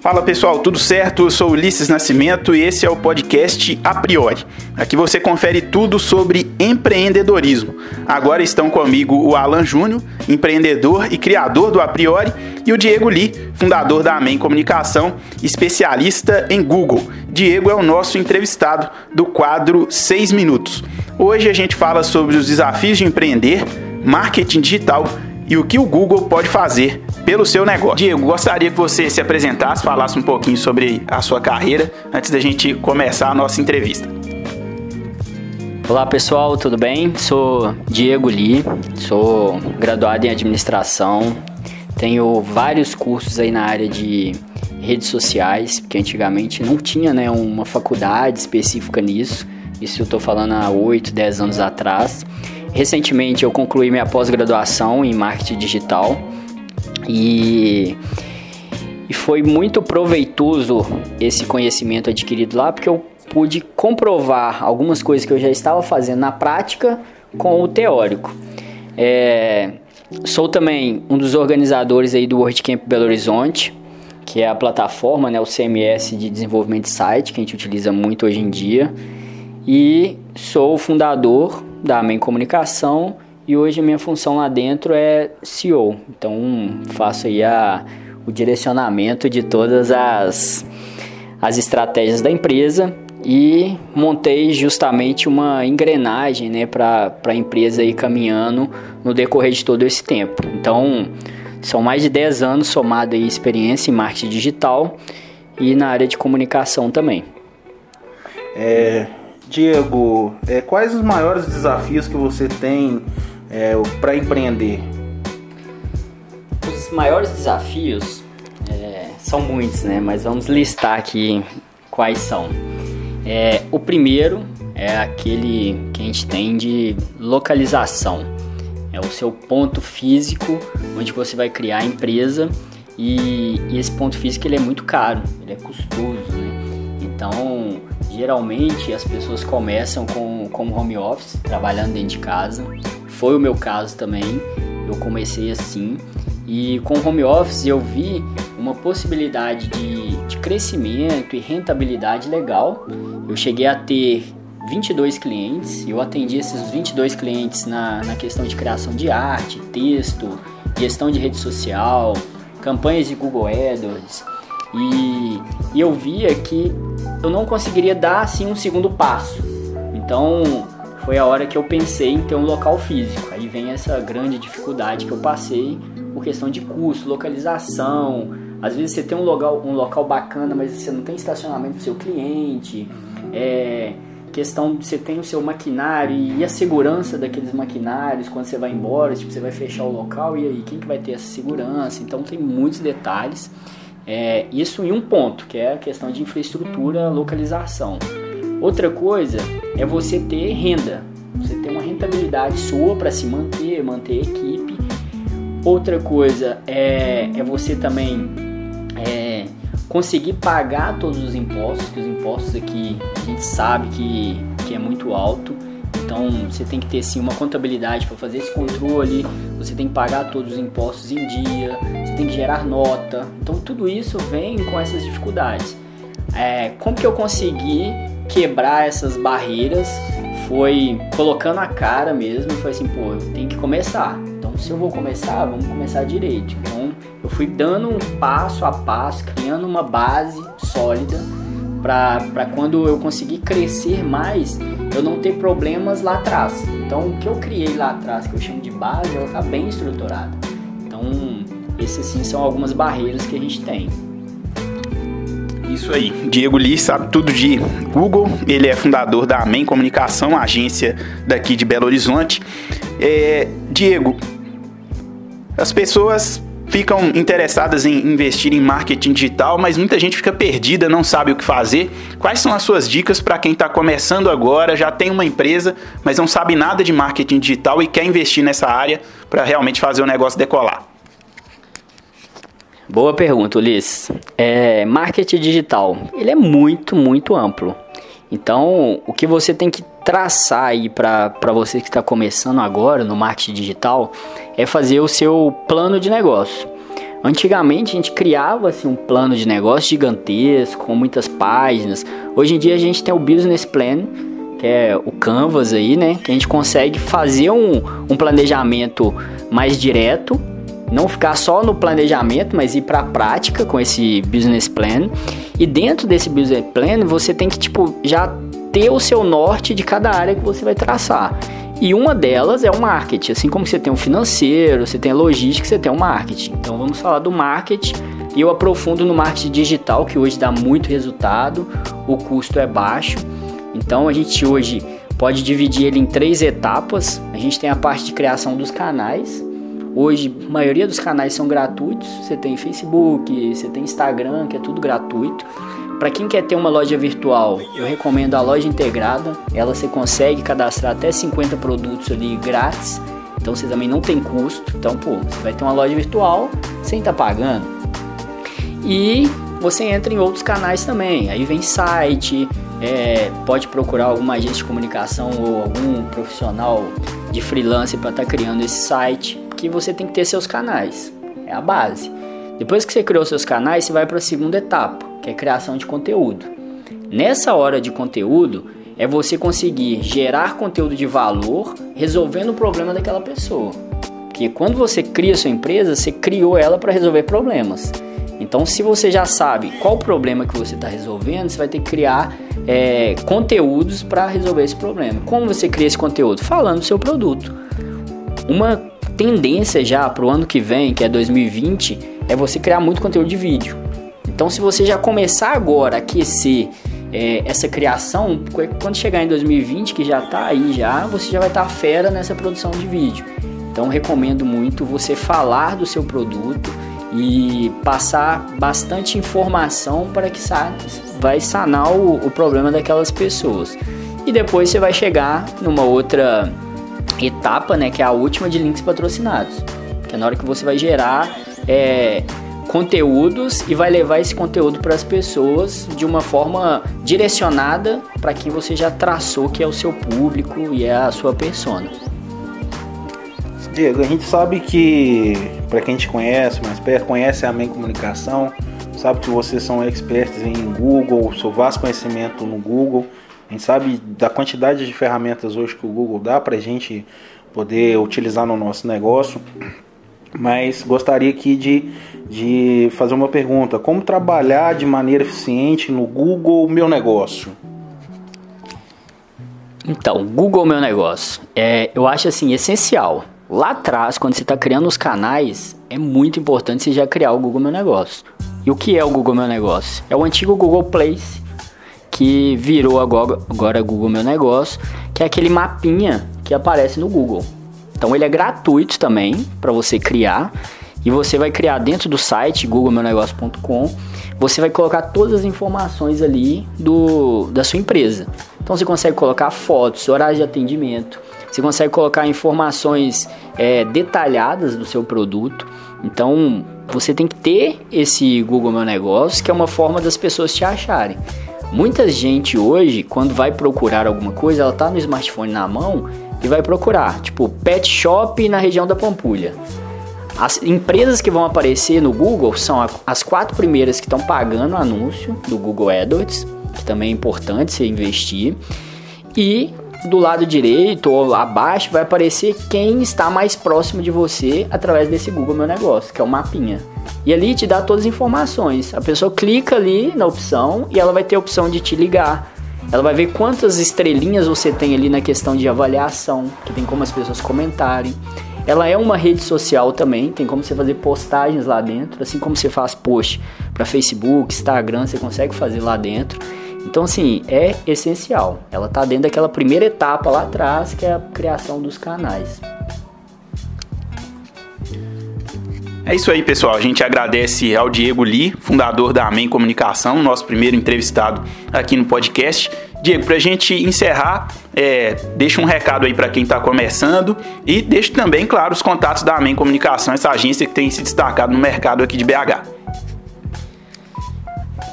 Fala pessoal, tudo certo? Eu sou Ulisses Nascimento e esse é o podcast A Priori. Aqui você confere tudo sobre empreendedorismo. Agora estão comigo o Alan Júnior, empreendedor e criador do A Priori, e o Diego Lee, fundador da Amém Comunicação, especialista em Google. Diego é o nosso entrevistado do quadro 6 Minutos. Hoje a gente fala sobre os desafios de empreender, marketing digital e o que o Google pode fazer pelo seu negócio. Diego, gostaria que você se apresentasse, falasse um pouquinho sobre a sua carreira antes da gente começar a nossa entrevista. Olá pessoal, tudo bem? Sou Diego Lee, sou graduado em administração, tenho vários cursos aí na área de redes sociais, porque antigamente não tinha né, uma faculdade específica nisso, isso eu estou falando há 8, 10 anos atrás. Recentemente eu concluí minha pós-graduação em marketing digital e, e foi muito proveitoso esse conhecimento adquirido lá porque eu pude comprovar algumas coisas que eu já estava fazendo na prática com o teórico. É, sou também um dos organizadores aí do WordCamp Belo Horizonte, que é a plataforma, né, o CMS de desenvolvimento de site que a gente utiliza muito hoje em dia. E sou o fundador da Amém Comunicação e hoje a minha função lá dentro é CEO. Então faço aí a, o direcionamento de todas as, as estratégias da empresa e montei justamente uma engrenagem né, para a empresa ir caminhando no decorrer de todo esse tempo. Então são mais de 10 anos somado aí experiência em marketing digital e na área de comunicação também. É, Diego, é, quais os maiores desafios que você tem é, para empreender? Os maiores desafios é, são muitos, né? Mas vamos listar aqui quais são. É, o primeiro é aquele que a gente tem de localização. É o seu ponto físico onde você vai criar a empresa e, e esse ponto físico ele é muito caro, ele é custoso, né? Então Geralmente as pessoas começam com como home office, trabalhando dentro de casa. Foi o meu caso também. Eu comecei assim e com home office eu vi uma possibilidade de, de crescimento e rentabilidade legal. Eu cheguei a ter 22 clientes, eu atendi esses 22 clientes na, na questão de criação de arte, texto, gestão de rede social, campanhas de Google AdWords e, e eu via que eu não conseguiria dar assim um segundo passo. Então foi a hora que eu pensei em ter um local físico. Aí vem essa grande dificuldade que eu passei por questão de custo, localização. Às vezes você tem um local, um local bacana, mas você não tem estacionamento para o seu cliente. É, questão de você tem o seu maquinário e a segurança daqueles maquinários quando você vai embora, tipo, você vai fechar o local e aí quem que vai ter essa segurança? Então tem muitos detalhes. É, isso em um ponto, que é a questão de infraestrutura, localização. Outra coisa é você ter renda, você ter uma rentabilidade sua para se manter, manter a equipe. Outra coisa é, é você também é, conseguir pagar todos os impostos, que os impostos aqui a gente sabe que, que é muito alto. Então você tem que ter sim uma contabilidade para fazer esse controle, você tem que pagar todos os impostos em dia, tem que gerar nota. Então tudo isso vem com essas dificuldades. É, como que eu consegui quebrar essas barreiras? Foi colocando a cara mesmo, foi assim, pô, eu tenho que começar. Então se eu vou começar, vamos começar direito. Então eu fui dando um passo a passo, criando uma base sólida para quando eu conseguir crescer mais, eu não ter problemas lá atrás. Então, o que eu criei lá atrás, que eu chamo de base, ela está bem estruturada. Então, esses sim são algumas barreiras que a gente tem. Isso aí. Diego Lee sabe tudo de Google. Ele é fundador da Amém Comunicação, agência daqui de Belo Horizonte. É, Diego, as pessoas ficam interessadas em investir em marketing digital, mas muita gente fica perdida, não sabe o que fazer. Quais são as suas dicas para quem está começando agora, já tem uma empresa, mas não sabe nada de marketing digital e quer investir nessa área para realmente fazer o negócio decolar? Boa pergunta, Ulisses. É, marketing digital, ele é muito, muito amplo. Então, o que você tem que traçar aí para você que está começando agora no marketing digital é fazer o seu plano de negócio. Antigamente a gente criava assim, um plano de negócio gigantesco, com muitas páginas. Hoje em dia a gente tem o Business Plan, que é o Canvas aí, né? Que a gente consegue fazer um, um planejamento mais direto, não ficar só no planejamento, mas ir para a prática com esse Business Plan. E dentro desse Business Plan você tem que tipo já ter o seu norte de cada área que você vai traçar. E uma delas é o marketing. Assim como você tem o financeiro, você tem a logística, você tem o marketing. Então vamos falar do marketing e eu aprofundo no marketing digital, que hoje dá muito resultado, o custo é baixo. Então a gente hoje pode dividir ele em três etapas. A gente tem a parte de criação dos canais. Hoje, a maioria dos canais são gratuitos. Você tem Facebook, você tem Instagram, que é tudo gratuito. Para quem quer ter uma loja virtual, eu recomendo a loja integrada. Ela você consegue cadastrar até 50 produtos ali grátis. Então você também não tem custo. Então, pô, você vai ter uma loja virtual sem estar tá pagando. E você entra em outros canais também. Aí vem site, é, pode procurar alguma agência de comunicação ou algum profissional de freelance para estar tá criando esse site, que você tem que ter seus canais. É a base. Depois que você criou seus canais, você vai para a segunda etapa que é criação de conteúdo. Nessa hora de conteúdo, é você conseguir gerar conteúdo de valor resolvendo o problema daquela pessoa. Porque quando você cria sua empresa, você criou ela para resolver problemas. Então, se você já sabe qual o problema que você está resolvendo, você vai ter que criar é, conteúdos para resolver esse problema. Como você cria esse conteúdo? Falando do seu produto. Uma tendência já para o ano que vem, que é 2020, é você criar muito conteúdo de vídeo. Então, se você já começar agora a aquecer é, essa criação, quando chegar em 2020, que já está aí já, você já vai estar tá fera nessa produção de vídeo. Então, recomendo muito você falar do seu produto e passar bastante informação para que sa vai sanar o, o problema daquelas pessoas. E depois você vai chegar numa outra etapa, né, que é a última de links patrocinados, que é na hora que você vai gerar é, conteúdos e vai levar esse conteúdo para as pessoas de uma forma direcionada para quem você já traçou que é o seu público e é a sua persona. Diego, a gente sabe que, para quem te conhece mais perto, conhece a Main Comunicação, sabe que vocês são expertos em Google, seu vasto conhecimento no Google. A gente sabe da quantidade de ferramentas hoje que o Google dá para a gente poder utilizar no nosso negócio mas gostaria aqui de, de fazer uma pergunta: como trabalhar de maneira eficiente no Google Meu Negócio? Então, Google Meu Negócio, é, eu acho assim essencial. Lá atrás, quando você está criando os canais, é muito importante você já criar o Google Meu Negócio. E o que é o Google Meu Negócio? É o antigo Google Place, que virou agora, Google Meu Negócio, que é aquele mapinha que aparece no Google. Então ele é gratuito também para você criar e você vai criar dentro do site googlemeunegócio.com. Você vai colocar todas as informações ali do da sua empresa. Então você consegue colocar fotos, horários de atendimento, você consegue colocar informações é, detalhadas do seu produto. Então você tem que ter esse Google Meu Negócio, que é uma forma das pessoas te acharem. Muita gente hoje, quando vai procurar alguma coisa, ela tá no smartphone na mão e vai procurar, tipo, pet shop na região da Pampulha. As empresas que vão aparecer no Google são as quatro primeiras que estão pagando anúncio do Google AdWords, que também é importante você investir. E do lado direito ou abaixo vai aparecer quem está mais próximo de você através desse Google Meu Negócio, que é o mapinha. E ali te dá todas as informações. A pessoa clica ali na opção e ela vai ter a opção de te ligar, ela vai ver quantas estrelinhas você tem ali na questão de avaliação, que tem como as pessoas comentarem. Ela é uma rede social também, tem como você fazer postagens lá dentro, assim como você faz post para Facebook, Instagram, você consegue fazer lá dentro. Então, assim, é essencial. Ela está dentro daquela primeira etapa lá atrás, que é a criação dos canais. É isso aí, pessoal. A gente agradece ao Diego Lee, fundador da Amém Comunicação, nosso primeiro entrevistado aqui no podcast. Diego, para a gente encerrar, é, deixa um recado aí para quem está começando e deixa também, claro, os contatos da Amém Comunicação, essa agência que tem se destacado no mercado aqui de BH.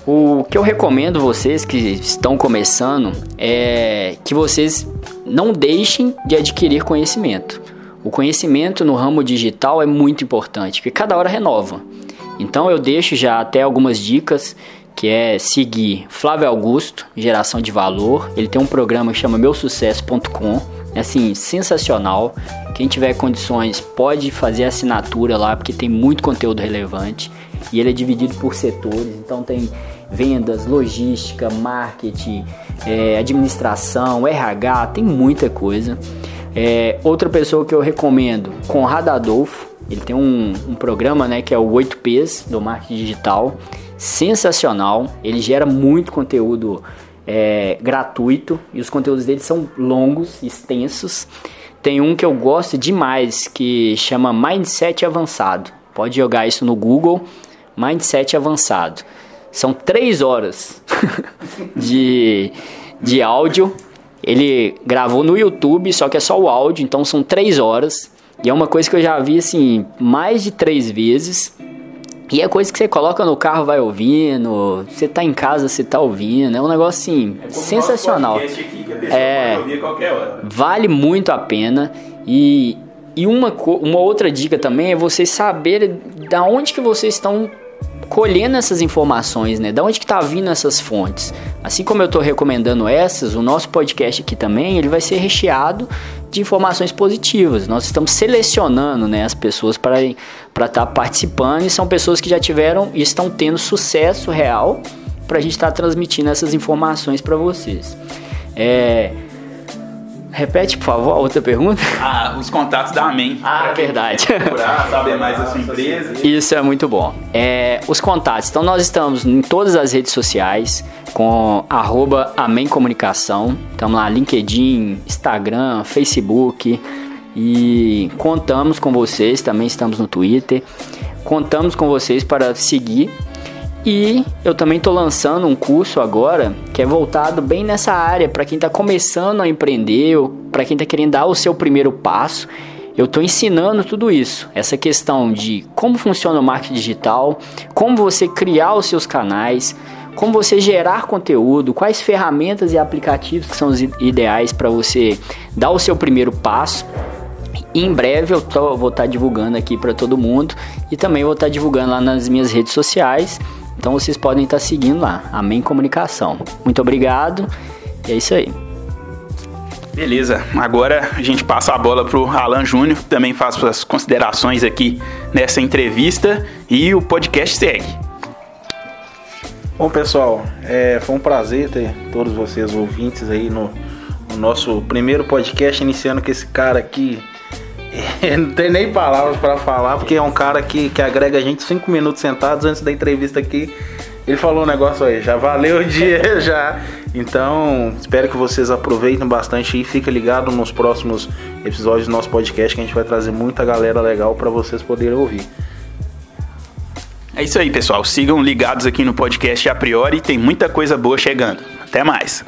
O que eu recomendo vocês que estão começando é que vocês não deixem de adquirir conhecimento. O conhecimento no ramo digital é muito importante, porque cada hora renova. Então eu deixo já até algumas dicas, que é seguir Flávio Augusto, Geração de Valor. Ele tem um programa que chama meusucesso.com, é assim, sensacional. Quem tiver condições pode fazer assinatura lá, porque tem muito conteúdo relevante. E ele é dividido por setores, então tem vendas, logística, marketing, é, administração, RH, tem muita coisa. É, outra pessoa que eu recomendo, Conrado Adolfo, ele tem um, um programa né, que é o 8Ps do marketing digital, sensacional, ele gera muito conteúdo é, gratuito e os conteúdos dele são longos, extensos. Tem um que eu gosto demais que chama Mindset Avançado. Pode jogar isso no Google, Mindset Avançado. São três horas de, de áudio. Ele gravou no YouTube, só que é só o áudio, então são três horas. E é uma coisa que eu já vi assim mais de três vezes. E é coisa que você coloca no carro, vai ouvindo. Você tá em casa, você tá ouvindo. É um negócio assim é sensacional. Aqui, é, vale muito a pena. E, e uma, uma outra dica também é vocês saberem da onde que vocês estão colhendo essas informações, né? Da onde que tá vindo essas fontes? Assim como eu estou recomendando essas, o nosso podcast aqui também, ele vai ser recheado de informações positivas. Nós estamos selecionando, né, as pessoas para para estar tá participando e são pessoas que já tiveram e estão tendo sucesso real para a gente estar tá transmitindo essas informações para vocês. É, Repete, por favor, a outra pergunta. Ah, os contatos da Amém. Ah, verdade. Procurar, saber mais da sua empresa. Isso é muito bom. É, os contatos. Então, nós estamos em todas as redes sociais com arroba Amém Comunicação. Estamos lá, LinkedIn, Instagram, Facebook. E contamos com vocês, também estamos no Twitter. Contamos com vocês para seguir e eu também estou lançando um curso agora que é voltado bem nessa área para quem está começando a empreender ou para quem está querendo dar o seu primeiro passo. Eu estou ensinando tudo isso, essa questão de como funciona o marketing digital, como você criar os seus canais, como você gerar conteúdo, quais ferramentas e aplicativos que são os ideais para você dar o seu primeiro passo. Em breve eu tô, vou estar tá divulgando aqui para todo mundo e também vou estar tá divulgando lá nas minhas redes sociais então vocês podem estar seguindo lá, Amém Comunicação. Muito obrigado e é isso aí. Beleza, agora a gente passa a bola para o Alan Júnior, também faz suas considerações aqui nessa entrevista e o podcast segue. Bom pessoal, é, foi um prazer ter todos vocês ouvintes aí no, no nosso primeiro podcast, iniciando com esse cara aqui, não tem nem palavras para falar, porque é um cara que, que agrega a gente cinco minutos sentados antes da entrevista aqui. Ele falou um negócio aí, já valeu o dia já. Então, espero que vocês aproveitem bastante e fiquem ligados nos próximos episódios do nosso podcast que a gente vai trazer muita galera legal para vocês poderem ouvir. É isso aí, pessoal. Sigam ligados aqui no podcast a priori, tem muita coisa boa chegando. Até mais.